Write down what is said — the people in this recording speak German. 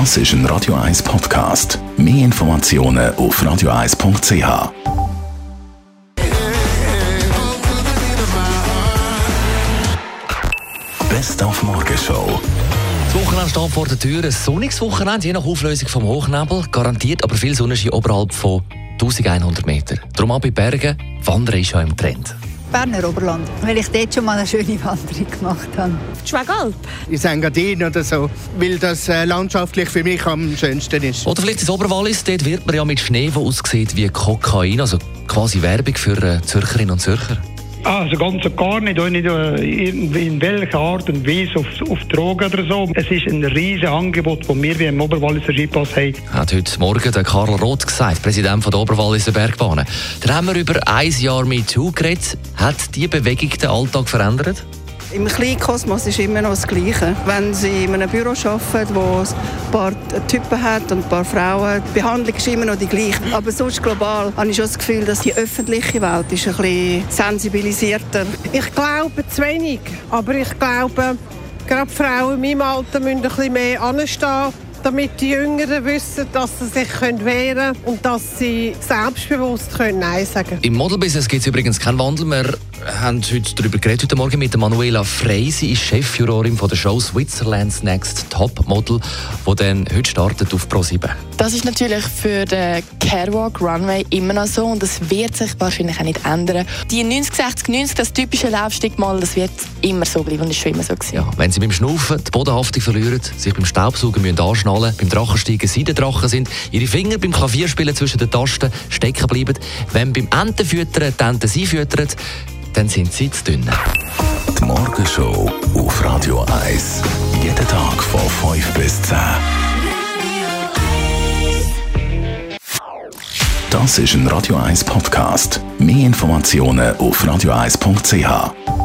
Das ist ein Radio 1 Podcast. Mehr Informationen auf radio1.ch. Best auf Morgenshow. Das Wochenende steht vor der Tür. Ein sonniges Wochenende, je nach Auflösung vom Hochnebel. Garantiert aber viel Sonnenschein oberhalb von 1100 Meter. Darum auch bei Bergen, Wandern ist ja im Trend. Berner Oberland, weil ich dort schon mal eine schöne Wanderung gemacht habe. Die Schwegalp. in Engadin oder so, weil das äh, landschaftlich für mich am schönsten ist. Oder vielleicht das Oberwallis, dort wird man ja mit Schnee, der aussieht wie Kokain, also quasi Werbung für äh, Zürcherinnen und Zürcher. Also ganz und gar nicht, nicht äh, irgendwie in welcher Art und Weise auf, auf Drogen oder so. Es ist ein riesiges Angebot, das wir wie im Oberwalliser Skipass haben. Hat heute Morgen der Karl Roth gesagt, Präsident von der Oberwalliser Bergbahnen. Dann haben wir über ein Jahr mit geredet. Hat die Bewegung den Alltag verändert? Im Kleinkosmos ist immer noch das Gleiche. Wenn Sie in einem Büro arbeiten, wo es ein paar Typen hat und ein paar Frauen, die Behandlung ist immer noch die gleiche. Aber sonst global habe ich schon das Gefühl, dass die öffentliche Welt ist ein bisschen sensibilisierter. Ich glaube zu wenig, aber ich glaube, gerade Frauen in meinem Alter müssen ein bisschen mehr anstehen, damit die Jüngeren wissen, dass sie sich wehren können und dass sie selbstbewusst können Nein sagen können. Im Modelbusiness gibt es übrigens keinen Wandel. Wir haben heute darüber geredet, heute Morgen mit der Manuela Frey. Sie ist Chefjurorin von der Show Switzerland's Next Top Model, die dann heute startet auf Pro7. Das ist natürlich für den Catwalk Runway immer noch so und das wird sich wahrscheinlich auch nicht ändern. Die 90, 60, 90, das typische Laufstigmal, das wird immer so bleiben und ist schon immer so gewesen. Ja, wenn Sie beim Schnaufen die Bodenhaftung verlieren, sich beim Staubsaugen müssen anschnallen, beim Drachensteigen Seidendrachen sind, Ihre Finger beim Klavierspielen zwischen den Tasten stecken bleiben, wenn beim Entenfüttern die Enten Sie füttern, dann sind Sie zu dünn. Die Morgenshow auf Radio 1. Jeden Tag von 5 bis 10. Das ist ein Radio 1 Podcast. Mehr Informationen auf radio1.ch.